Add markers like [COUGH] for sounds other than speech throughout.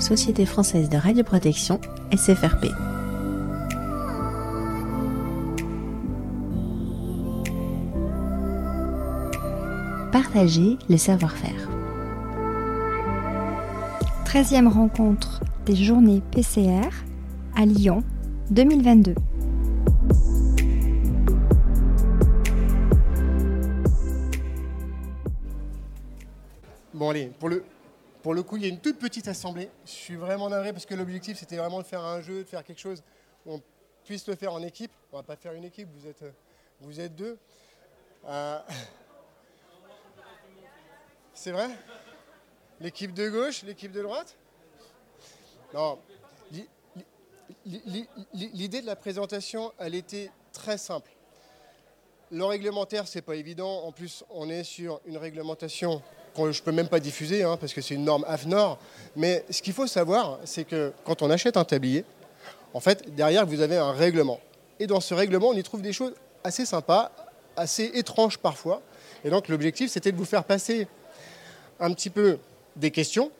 Société française de radioprotection, SFRP. Partager le savoir-faire. 13e rencontre des journées PCR à Lyon 2022. Bon allez, pour le, pour le coup, il y a une toute petite assemblée. Je suis vraiment navré parce que l'objectif c'était vraiment de faire un jeu, de faire quelque chose où on puisse le faire en équipe. On va pas faire une équipe, vous êtes, vous êtes deux. Euh, C'est vrai? L'équipe de gauche, l'équipe de droite? Non. L'idée de la présentation, elle était très simple. Le réglementaire, c'est pas évident. En plus, on est sur une réglementation je peux même pas diffuser hein, parce que c'est une norme AFNOR. Mais ce qu'il faut savoir, c'est que quand on achète un tablier, en fait, derrière, vous avez un règlement. Et dans ce règlement, on y trouve des choses assez sympas, assez étranges parfois. Et donc, l'objectif, c'était de vous faire passer un petit peu des questions.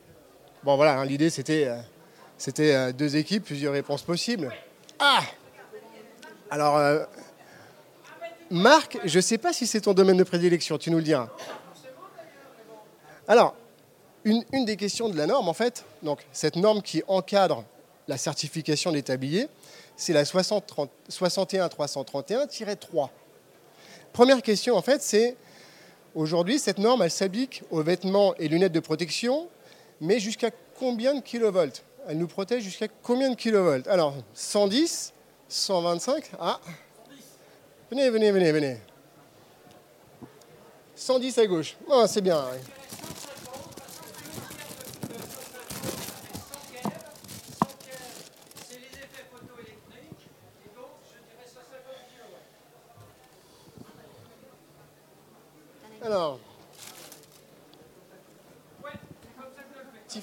Bon, voilà, hein, l'idée, c'était euh, euh, deux équipes, plusieurs réponses possibles. Ah Alors, euh, Marc, je ne sais pas si c'est ton domaine de prédilection, tu nous le diras. Alors, une, des questions de la norme, en fait, donc cette norme qui encadre la certification des tabliers, c'est la 61331-3. Première question, en fait, c'est aujourd'hui, cette norme, elle s'applique aux vêtements et lunettes de protection, mais jusqu'à combien de kilovolts? Elle nous protège jusqu'à combien de kilovolts? Alors, 110, 125, ah Venez, venez, venez, venez. 110 à gauche. Oh, c'est bien.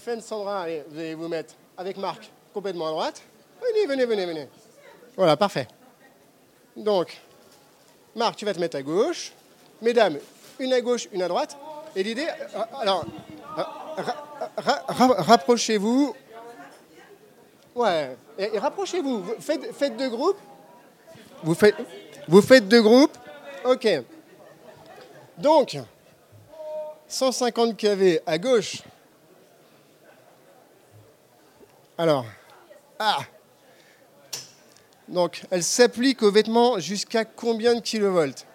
Tiffen, Sandra, allez, vous allez vous mettre avec Marc complètement à droite. Venez, venez, venez, venez. Voilà, parfait. Donc, Marc, tu vas te mettre à gauche. Mesdames, une à gauche, une à droite. Et l'idée, euh, alors, rapprochez-vous. Ouais, et, rapprochez-vous. Faites, faites deux groupes. Vous faites, vous faites deux groupes. Ok. Donc, 150 kV à gauche. Alors, ah Donc, elle s'applique aux vêtements jusqu'à combien de kilovolts?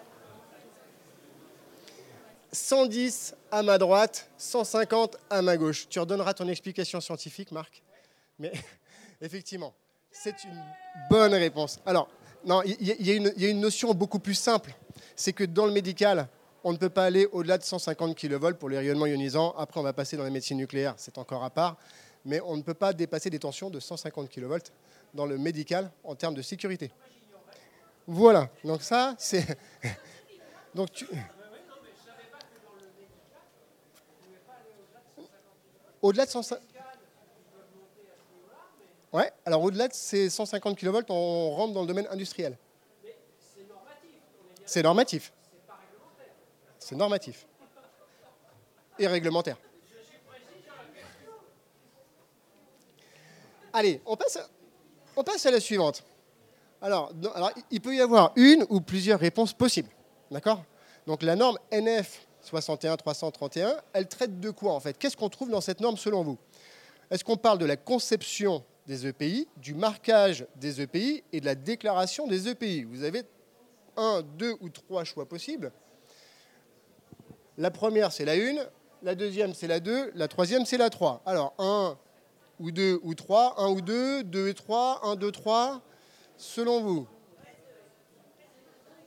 110 à ma droite, 150 à ma gauche. Tu redonneras ton explication scientifique, Marc? Mais [LAUGHS] effectivement, c'est une bonne réponse. Alors, non, il y, a une notion beaucoup plus simple. C'est que dans le médical, on ne peut pas aller au-delà de 150 kV pour les rayonnements ionisants. Après, on va passer dans la médecine nucléaire, c'est encore à part. Mais on ne peut pas dépasser des tensions de 150 kV dans le médical en termes de sécurité. Voilà, donc ça, c'est... [LAUGHS] donc tu... Au-delà de 150... Ouais, alors au-delà de ces 150 kV, on rentre dans le domaine industriel. C'est normatif. C'est normatif. Et réglementaire. Allez, on passe, on passe à la suivante. Alors, alors, il peut y avoir une ou plusieurs réponses possibles. D'accord? Donc la norme NF 61331, elle traite de quoi en fait? Qu'est-ce qu'on trouve dans cette norme selon vous? Est-ce qu'on parle de la conception des EPI, du marquage des EPI et de la déclaration des EPI Vous avez un, deux ou trois choix possibles. La première, c'est la 1, la deuxième, c'est la 2, la troisième, c'est la 3. Alors, 1 ou 2 ou 3, 1 ou 2, 2 et 3, 1, 2, 3, selon vous.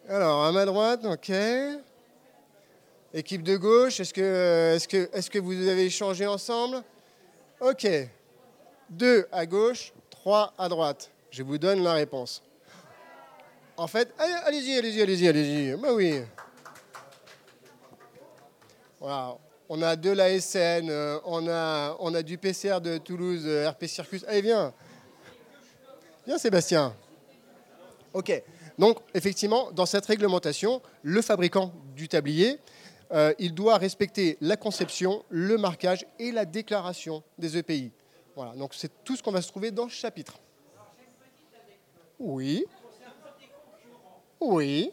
Alors, à ma droite, ok. Équipe de gauche, est-ce que, vous avez échangé ensemble? Ok. 2 à gauche, 3 à droite. Je vous donne la réponse. En fait, allez-y, allez-y, allez-y, allez-y. Bah oui. On a de la SN, euh, on a, on a du PCR de Toulouse, euh, RP Circus. Allez, viens. Viens, Sébastien. OK. Donc, effectivement, dans cette réglementation, le fabricant du tablier, euh, il doit respecter la conception, le marquage et la déclaration des EPI. Voilà, donc c'est tout ce qu'on va se trouver dans ce chapitre. Oui. Oui.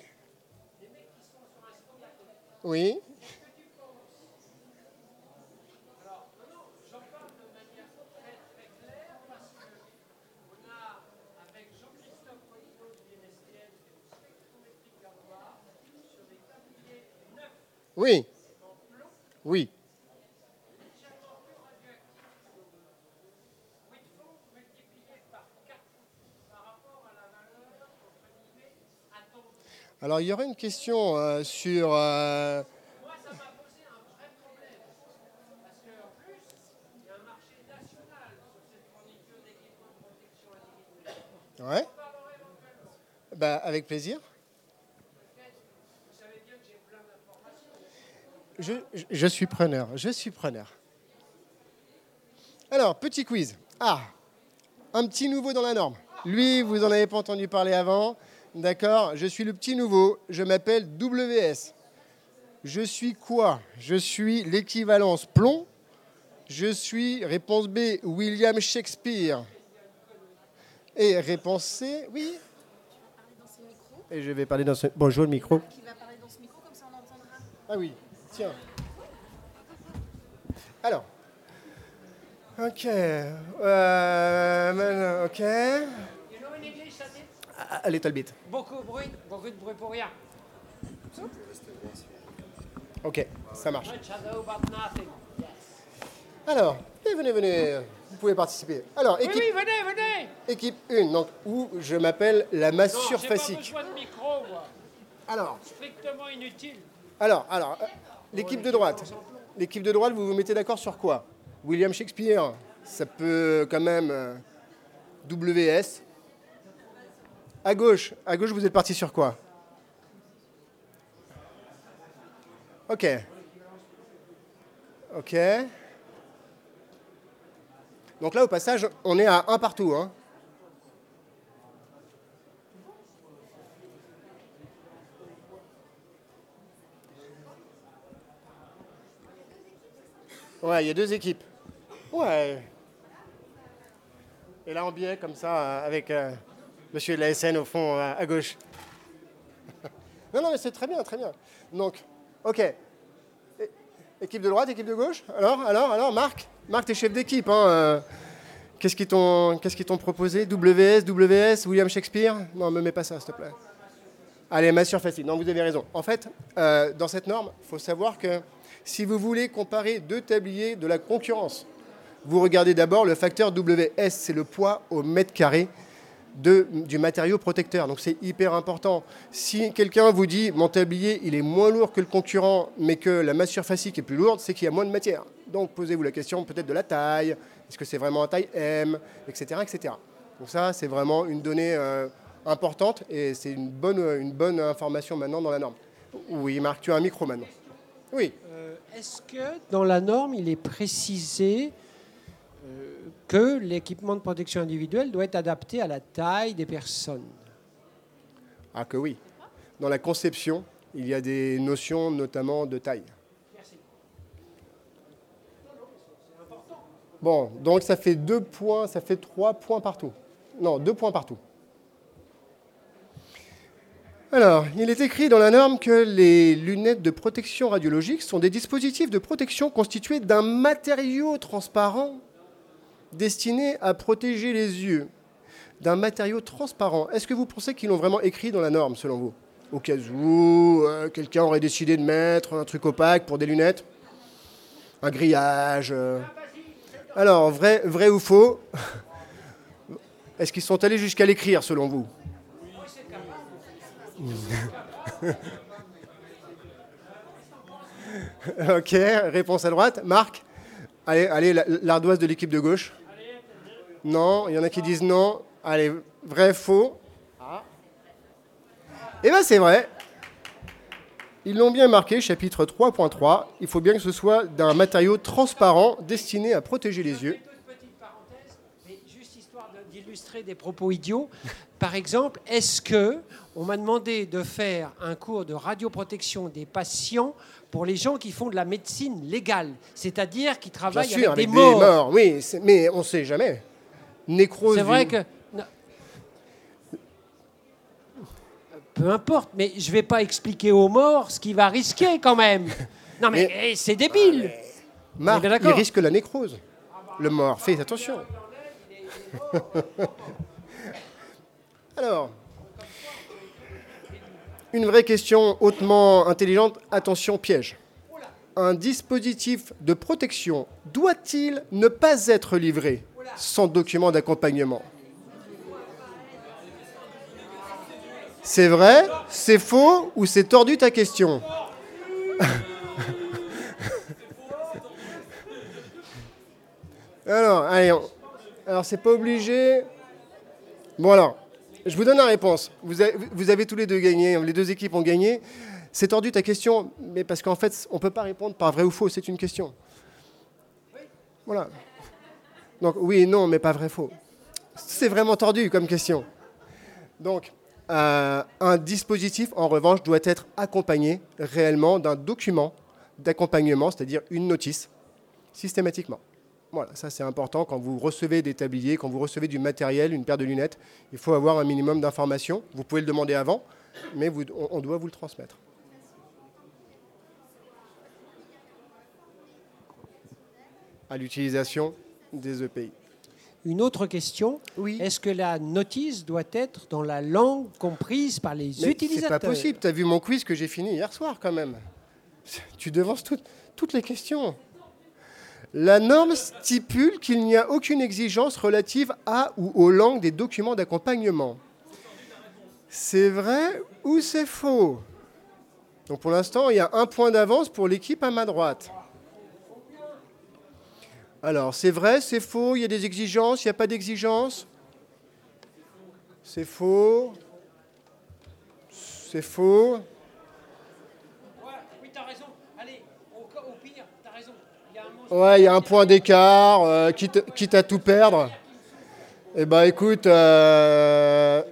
Oui. Oui. Oui. Alors, il y aurait une question euh, sur. euh, Moi, ça m'a posé un vrai problème. Parce qu'en plus, il y a un marché national sur cette fourniture d'équipements de protection individuelle. Bah, avec plaisir. Vous savez bien que j'ai plein d'informations. Je, suis preneur, je suis preneur. Alors, petit quiz. Ah, un petit nouveau dans la norme. Lui, vous n'en avez pas entendu parler avant. D'accord Je suis le petit nouveau. Je m'appelle WS. Je suis quoi? Je suis l'équivalence plomb. Je suis, réponse B, William Shakespeare. Et réponse C, oui. Et je vais parler dans ce... Bonjour le micro. Qui va parler dans ce micro, comme ça on entendra. Ah oui, tiens. Alors. Ok. Euh, maintenant, ok. You know in English, that's it? A, a little bit. Beaucoup de bruit, beaucoup de bruit pour rien. Ok, ça marche. Alors, venez, venez, venez. Vous pouvez participer. Alors, équipe, oui, venez, venez. équipe 1, donc, où je m'appelle la masse Non, j'ai pas surfacique. besoin de micro, moi. Alors, Strictement inutile. alors, alors, euh, l'équipe de droite. Vous vous mettez d'accord sur quoi? William Shakespeare, ça peut quand même euh, WS. À gauche, à gauche, vous êtes parti sur quoi? Ok. Ok. Donc là, au passage, on est à un partout. Hein. Ouais, il y a deux équipes. Ouais. Et là, en biais, comme ça, euh, avec euh, monsieur de la SN au fond, euh, à gauche. [LAUGHS] non, non, mais c'est très bien, très bien. Donc, ok. Équipe de droite, équipe de gauche Alors, alors, alors, Marc Marc, t'es chef d'équipe. Hein, euh, Qu'est-ce qu'ils t'ont proposé? WS, WS, William Shakespeare? Non, me mets pas ça, s'il te plaît. Allez, ma facile. Non, vous avez raison. En fait, euh, dans cette norme, il faut savoir que si vous voulez comparer deux tabliers de la concurrence, vous regardez d'abord le facteur WS, c'est le poids au mètre carré du matériau protecteur. Donc c'est hyper important. Si quelqu'un vous dit mon tablier il est moins lourd que le concurrent, mais que la masse surfacique est plus lourde, c'est qu'il y a moins de matière. Donc posez-vous la question peut-être de la taille. Est-ce que c'est vraiment un taille M, etc., etc. Donc ça c'est vraiment une donnée euh, importante et c'est une bonne, une bonne information maintenant dans la norme. Oui, Marc, tu as un micro maintenant. Oui. Est-ce que dans la norme, il est précisé euh, que l'équipement de protection individuelle doit être adapté à la taille des personnes? Ah que oui. Dans la conception, il y a des notions notamment de taille. Bon, donc ça fait deux points, ça fait trois points partout. Non, deux points partout. Alors, il est écrit dans la norme que les lunettes de protection radiologique sont des dispositifs de protection constitués d'un matériau transparent destiné à protéger les yeux. D'un matériau transparent. Est-ce que vous pensez qu'ils l'ont vraiment écrit dans la norme, selon vous? Au cas où euh, quelqu'un aurait décidé de mettre un truc opaque pour des lunettes? Un grillage euh. Alors, vrai, vrai ou faux? Est-ce qu'ils sont allés jusqu'à l'écrire, selon vous? [LAUGHS] Ok, réponse à droite. Marc Allez, allez la- l'ardoise de l'équipe de gauche. Non, il y en a qui disent non. Allez, vrai, faux. Eh bien, c'est vrai. Ils l'ont bien marqué, chapitre 3.3. Il faut bien que ce soit d'un matériau transparent destiné à protéger les yeux. Toute petite parenthèse, mais juste d'illustrer des propos idiots. Par exemple, est-ce que on m'a demandé de faire un cours de radioprotection des patients pour les gens qui font de la médecine légale, c'est-à-dire qui travaillent sûr, avec, avec des morts? oui, mais on ne sait jamais. Nécrose. C'est vrai que. Peu importe, mais je vais pas expliquer aux morts ce qu'il va risquer quand même. Non mais, eh, c'est débile. Bien il risque la nécrose. Le mort, fais attention. [LAUGHS] Alors, une vraie question hautement intelligente, attention piège. Un dispositif de protection doit-il ne pas être livré sans document d'accompagnement? C'est vrai C'est faux Ou c'est tordu ta question? [LAUGHS] Alors, allez, alors c'est pas obligé. Bon alors, je vous donne la réponse. Vous avez, tous les deux gagné, les deux équipes ont gagné. C'est tordu ta question, mais parce qu'en fait, on ne peut pas répondre par vrai ou faux, c'est une question. Voilà. Donc oui et non, mais pas vrai faux. C'est vraiment tordu comme question. Donc, euh, un dispositif, en revanche, doit être accompagné réellement d'un document d'accompagnement, c'est-à-dire une notice, systématiquement. Voilà, ça c'est important quand vous recevez des tabliers, quand vous recevez du matériel, une paire de lunettes, il faut avoir un minimum d'informations. Vous pouvez le demander avant, mais vous- on, on doit vous le transmettre. À l'utilisation des EPI. Une autre question. Oui. Est-ce que la notice doit être dans la langue comprise par les Mais c'est utilisateurs pas possible, tu as vu mon quiz que j'ai fini hier soir quand même. Tu devances toutes les questions. La norme stipule qu'il n'y a aucune exigence relative à ou aux langues des documents d'accompagnement. C'est vrai ou c'est faux? Donc pour l'instant, il y a un point d'avance pour l'équipe à ma droite. Alors, c'est vrai, c'est faux, il y a des exigences, il n'y a pas d'exigences C'est faux. C'est faux. oui, t'as raison. Allez, au, pire, t'as raison. Il y a un mot. Ouais, il y a un point d'écart, euh, quitte, à tout perdre. Eh ben, écoute, euh,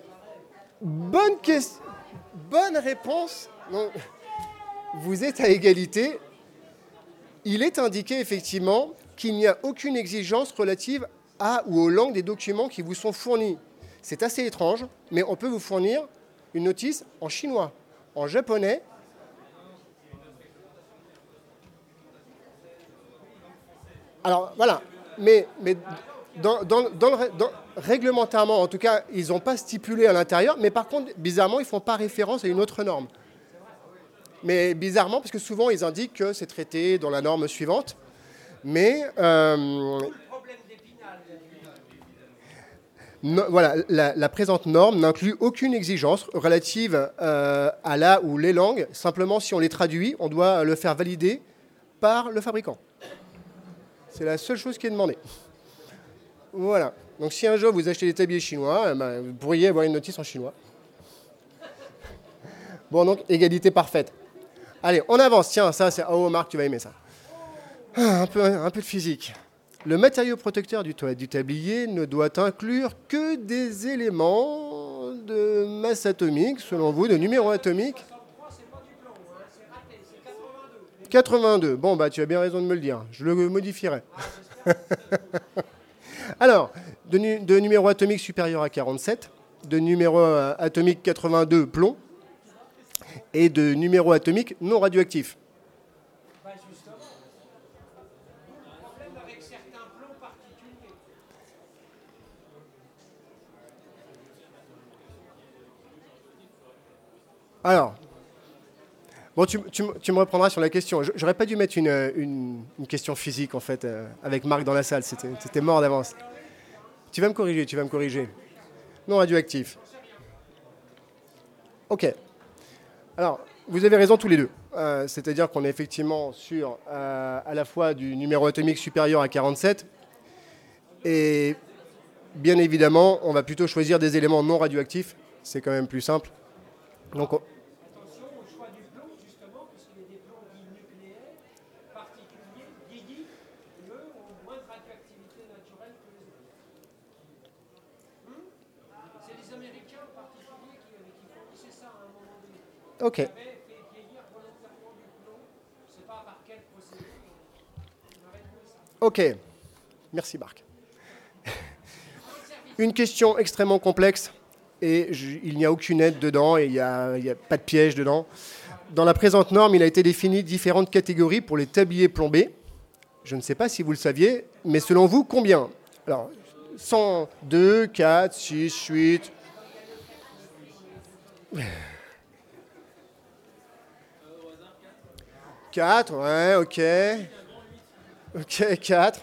bonne question, bonne réponse. Vous êtes à égalité. Il est indiqué effectivement qu'il n'y a aucune exigence relative à ou aux langues des documents qui vous sont fournis. C'est assez étrange, mais on peut vous fournir une notice en chinois, en japonais Alors voilà, mais, réglementairement, en tout cas, ils n'ont pas stipulé à l'intérieur, mais par contre, bizarrement, ils ne font pas référence à une autre norme. Mais bizarrement, parce que souvent, ils indiquent que c'est traité dans la norme suivante, mais euh, no- voilà, la, la présente norme n'inclut aucune exigence relative euh, à la ou les langues. Simplement, si on les traduit, on doit le faire valider par le fabricant. C'est la seule chose qui est demandée. Voilà. Donc si un jour vous achetez des tabliers chinois, eh ben, vous pourriez avoir une notice en chinois. Bon, donc égalité parfaite. Allez, on avance. Tiens, ça, c'est... Oh, Marc, tu vas aimer ça. Ah, un, peu, de physique. Le matériau protecteur du, du tablier ne doit inclure que des éléments de masse atomique, selon vous, de numéro atomique 82. Bon, bah, tu as bien raison de me le dire. Je le modifierai. [LAUGHS] Alors, de, de numéro atomique supérieur à 47, de numéro euh, atomique 82 plomb, et de numéro atomique non radioactif. Alors, bon, tu, me- reprendras sur la question. J'aurais pas dû mettre une, question physique, en fait, euh, avec Marc dans la salle. C'était mort d'avance. Tu vas me corriger, tu vas me corriger. Non radioactif. Ok. Alors, vous avez raison tous les deux. Euh, C'est-à-dire qu'on est effectivement sur euh, à la fois du numéro atomique supérieur à 47 et bien évidemment, on va plutôt choisir des éléments non radioactifs. C'est quand même plus simple. Donc, on- Ok. Ok. Merci Marc. [LAUGHS] Une question extrêmement complexe et il n'y a aucune aide dedans et il n'y a, a, pas de piège dedans. Dans la présente norme, il a été défini différentes catégories pour les tabliers plombés. Je ne sais pas si vous le saviez, mais selon vous, combien? Alors, 100, 4, 6, 8. Quatre, ouais, ok. Ok, 4.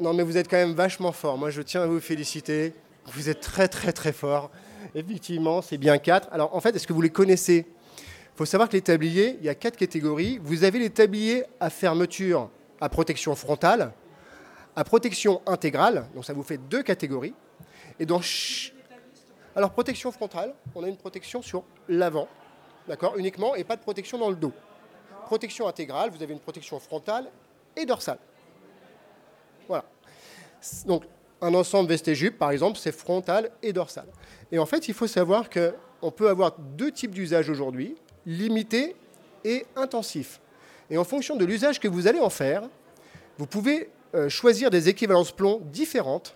Non, mais vous êtes quand même vachement fort. Moi, je tiens à vous féliciter. Vous êtes très, très, très fort. Effectivement, c'est bien 4. Alors, en fait, est-ce que vous les connaissez? Il faut savoir que les tabliers, il y a quatre catégories. Vous avez les tabliers à fermeture à protection frontale, à protection intégrale. Donc, ça vous fait deux catégories. Et dans Alors, protection frontale, on a une protection sur l'avant, d'accord, uniquement, et pas de protection dans le dos. Protection intégrale, vous avez une protection frontale et dorsale. Voilà. Donc, un ensemble veste et jupe, par exemple, c'est frontal et dorsal. Et en fait, il faut savoir qu'on peut avoir deux types d'usages aujourd'hui, limité et intensif. Et en fonction de l'usage que vous allez en faire, vous pouvez euh, choisir des équivalences plomb différentes.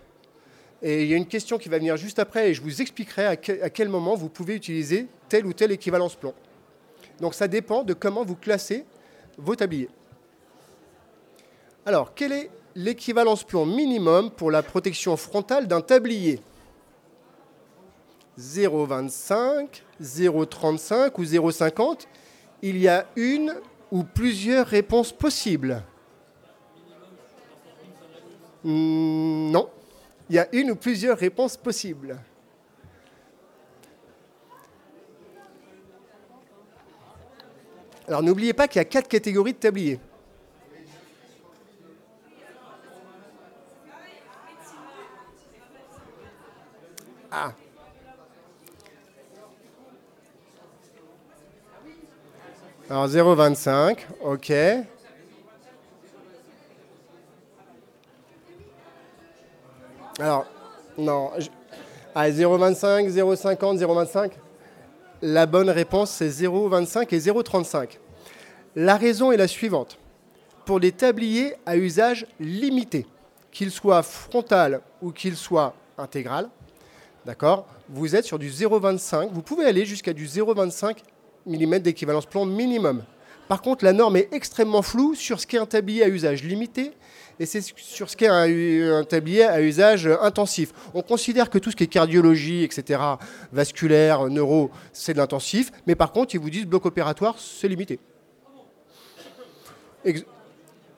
Et il y a une question qui va venir juste après, et je vous expliquerai à quel moment vous pouvez utiliser telle ou telle équivalence plomb. Donc ça dépend de comment vous classez vos tabliers. Alors, quelle est l'équivalence plomb minimum pour la protection frontale d'un tablier? 0,25, 0,35 ou 0,50 Il y a une ou plusieurs réponses possibles. Hmm, Non. Il y a une ou plusieurs réponses possibles. Alors n'oubliez pas qu'il y a quatre catégories de tabliers. Ah. Alors 0,25, ok. Alors, non. je- Ah, 0,25, 0,50, 0,25. La bonne réponse, c'est 0,25 et 0,35. La raison est la suivante. Pour des tabliers à usage limité, qu'ils soient frontal ou qu'ils soient intégral, d'accord, vous êtes sur du 0,25. Vous pouvez aller jusqu'à du 0,25 mm d'équivalence plomb minimum. Par contre, la norme est extrêmement floue sur ce qu'est un tablier à usage limité et c'est sur ce qu'est un, un tablier à usage intensif. On considère que tout ce qui est cardiologie, etc., vasculaire, neuro, c'est de l'intensif, mais par contre, ils vous disent bloc opératoire, c'est limité.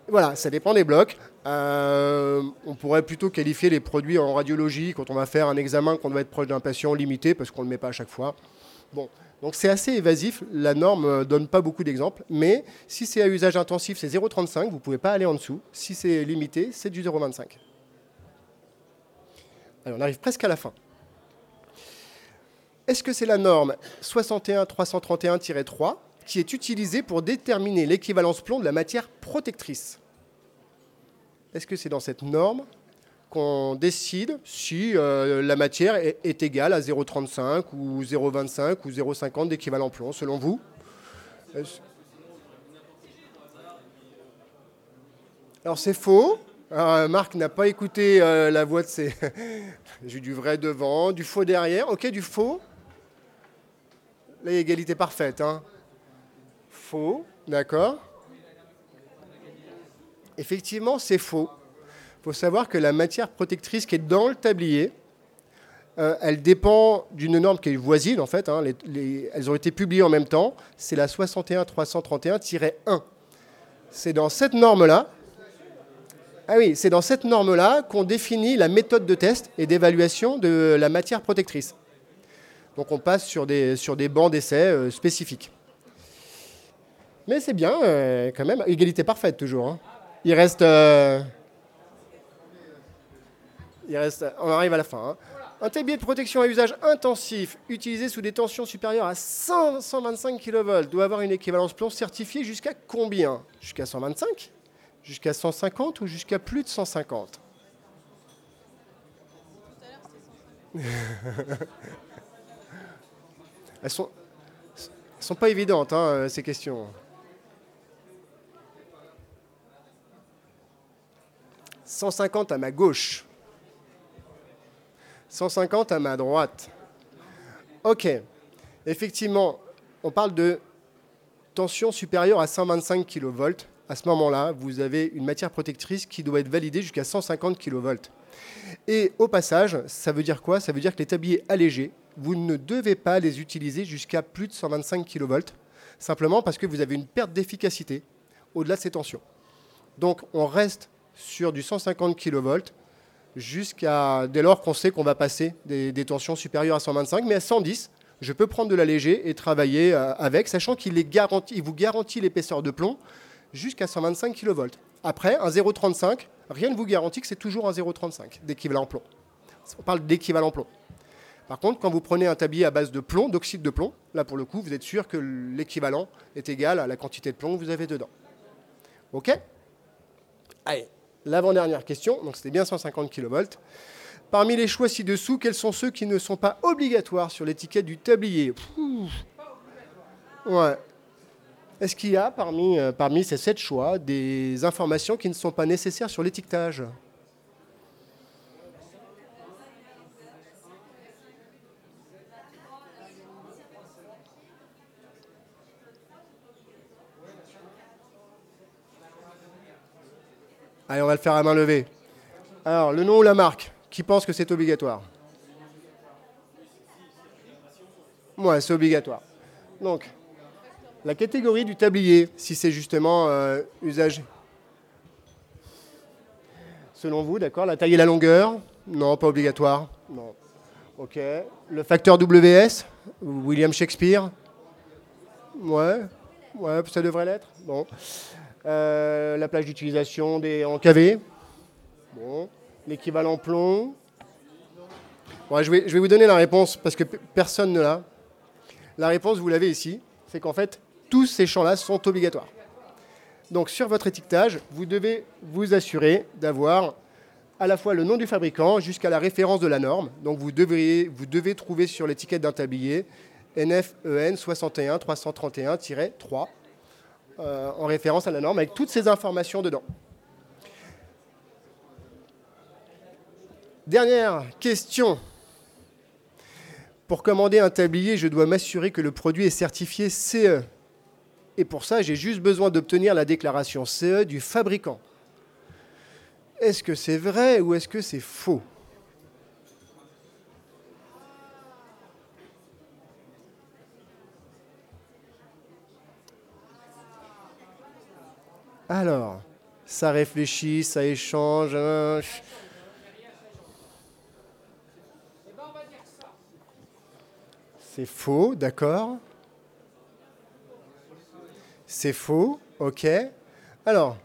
Voilà, ça dépend des blocs. Euh, on pourrait plutôt qualifier les produits en radiologie quand on va faire un examen qu'on doit être proche d'un patient limité parce qu'on ne le met pas à chaque fois. Bon, donc c'est assez évasif. La norme ne donne pas beaucoup d'exemples, mais si c'est à usage intensif, c'est 0,35. Vous ne pouvez pas aller en dessous. Si c'est limité, c'est du 0,25. Allez, on arrive presque à la fin. Est-ce que c'est la norme 61331-3 qui est utilisée pour déterminer l'équivalence plomb de la matière protectrice? Est-ce que c'est dans cette norme qu'on décide si euh, la matière est, égale à 0,35 ou 0,25 ou 0,50 d'équivalent plomb, selon vous? Alors c'est faux. Euh, Marc n'a pas écouté euh, la voix de ses... [LAUGHS] J'ai du vrai devant, du faux derrière. Ok, du faux. Là, égalité parfaite. Hein. Faux, d'accord. Effectivement, c'est faux. Il faut savoir que la matière protectrice qui est dans le tablier, euh, elle dépend d'une norme qui est voisine, en fait. hein. Les- les- elles ont été publiées en même temps. C'est la 61331-1. C'est dans cette norme-là. Ah oui, c'est dans cette norme-là qu'on définit la méthode de test et d'évaluation de la matière protectrice. Donc on passe sur des, sur des bancs d'essai euh, spécifiques. Mais c'est bien, euh, quand même. Égalité parfaite, toujours. hein. Il reste. Euh, il reste. On arrive à la fin. hein. Un tablier de protection à usage intensif, utilisé sous des tensions supérieures à 100 125 kV, doit avoir une équivalence plomb certifiée jusqu'à combien? Jusqu'à 125 Jusqu'à 150 ou jusqu'à plus de 150 [LAUGHS] Elles sont, elles sont pas évidentes, hein, ces questions. 150 à ma gauche. 150 à ma droite. Ok. Effectivement, on parle de tension supérieure à 125 kV. À ce moment-là, vous avez une matière protectrice qui doit être validée jusqu'à 150 kV. Et au passage, ça veut dire quoi? Ça veut dire que les tabliers allégés, vous ne devez pas les utiliser jusqu'à plus de 125 kV, simplement parce que vous avez une perte d'efficacité au-delà de ces tensions. Donc on reste sur du 150 kV jusqu'à dès lors qu'on sait qu'on va passer des, tensions supérieures à 125, mais à 110, je peux prendre de l'allégé et travailler euh, avec, sachant qu'il il vous garantit l'épaisseur de plomb jusqu'à 125 kV. Après, un 0,35, rien ne vous garantit que c'est toujours un 0,35 d'équivalent plomb. On parle d'équivalent plomb. Par contre, quand vous prenez un tablier à base de plomb, d'oxyde de plomb, là pour le coup, vous êtes sûr que l'équivalent est égal à la quantité de plomb que vous avez dedans. OK? Allez, l'avant-dernière question, donc c'était bien 150 kV. Parmi les choix ci-dessous, quels sont ceux qui ne sont pas obligatoires sur l'étiquette du tablier? Ouais. Est-ce qu'il y a euh, parmi ces sept choix des informations qui ne sont pas nécessaires sur l'étiquetage? Allez, on va le faire à main levée. Alors, le nom ou la marque Qui pense que c'est obligatoire Ouais, c'est obligatoire. Donc, la catégorie du tablier, si c'est justement euh, usage. Selon vous, d'accord La taille et la longueur Non, pas obligatoire. Non. Ok. Le facteur WS William Shakespeare Ouais. Ouais, ça devrait l'être. Bon. Euh, la plage d'utilisation des en. Bon. L'équivalent plomb. je, vais, je vais vous donner la réponse parce que personne ne l'a. La réponse, vous l'avez ici. C'est qu'en fait, tous ces champs-là sont obligatoires. Donc sur votre étiquetage, vous devez vous assurer d'avoir à la fois le nom du fabricant jusqu'à la référence de la norme. Donc vous devez trouver sur l'étiquette d'un tablier NFEN 61 331-3 en référence à la norme avec toutes ces informations dedans. Dernière question. Pour commander un tablier, je dois m'assurer que le produit est certifié CE. Et pour ça, j'ai juste besoin d'obtenir la déclaration CE du fabricant. Est-ce que c'est vrai ou est-ce que c'est faux? Alors, ça réfléchit, ça échange. Hein. C'est faux, d'accord c'est faux, ok. Alors,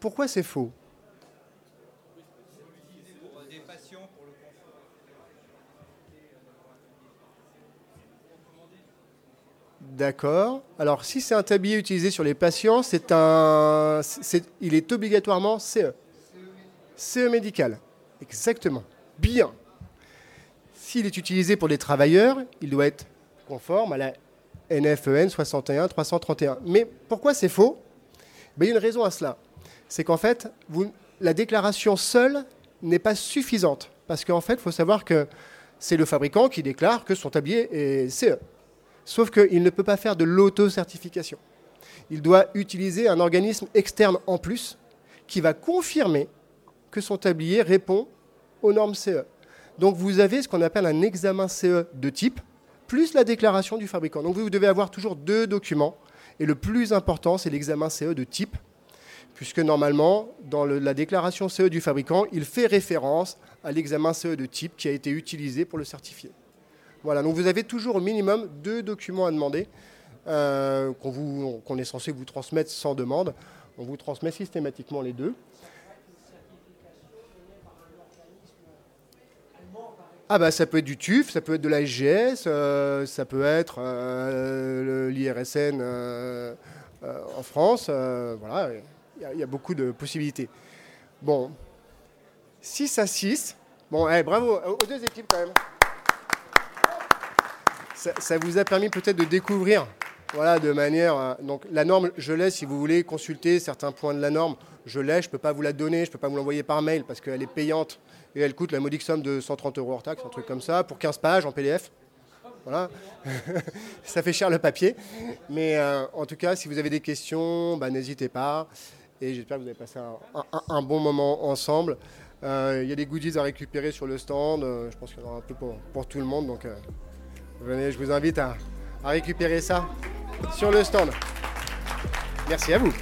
pourquoi c'est faux? D'accord. Alors, si c'est un tablier utilisé sur les patients, c'est un, il est obligatoirement CE. CE médical. Exactement. Bien. S'il est utilisé pour des travailleurs, il doit être conforme à la NFEN 61 331. Mais pourquoi c'est faux? Ben, Il y a une raison à cela. C'est qu'en fait, la déclaration seule n'est pas suffisante. Parce qu'en fait, il faut savoir que c'est le fabricant qui déclare que son tablier est CE. Sauf qu'il ne peut pas faire de l'auto-certification. Il doit utiliser un organisme externe en plus qui va confirmer que son tablier répond aux normes CE. Donc vous avez ce qu'on appelle un examen CE de type plus la déclaration du fabricant. Donc vous devez avoir toujours deux documents. Et le plus important, c'est l'examen CE de type, puisque normalement, dans la déclaration CE du fabricant, il fait référence à l'examen CE de type qui a été utilisé pour le certifier. Voilà, donc vous avez toujours au minimum deux documents à demander euh, qu'on est censé vous transmettre sans demande. On vous transmet systématiquement les deux. Ah bah ça peut être du TUF, ça peut être de la SGS, euh, ça peut être euh, l'IRSN en France. voilà, il y, a beaucoup de possibilités. Bon, 6 à 6. Bon, eh, bravo aux deux équipes quand même. Ça, vous a permis peut-être de découvrir Voilà, de manière. Donc la norme, je l'ai si vous voulez consulter certains points de la norme. Je l'ai, je ne peux pas vous la donner, je ne peux pas vous l'envoyer par mail parce qu'elle est payante et elle coûte la modique somme de 130 euros hors taxe, un truc comme ça, pour 15 pages en PDF. Voilà. [LAUGHS] ça fait cher le papier. Mais euh, en tout cas, si vous avez des questions, bah, n'hésitez pas. Et j'espère que vous avez passé un, bon moment ensemble. Euh, il y a des goodies à récupérer sur le stand. Euh, je pense qu'il y en aura un peu pour, tout le monde. Donc venez, je vous invite à récupérer ça sur le stand. Merci à vous.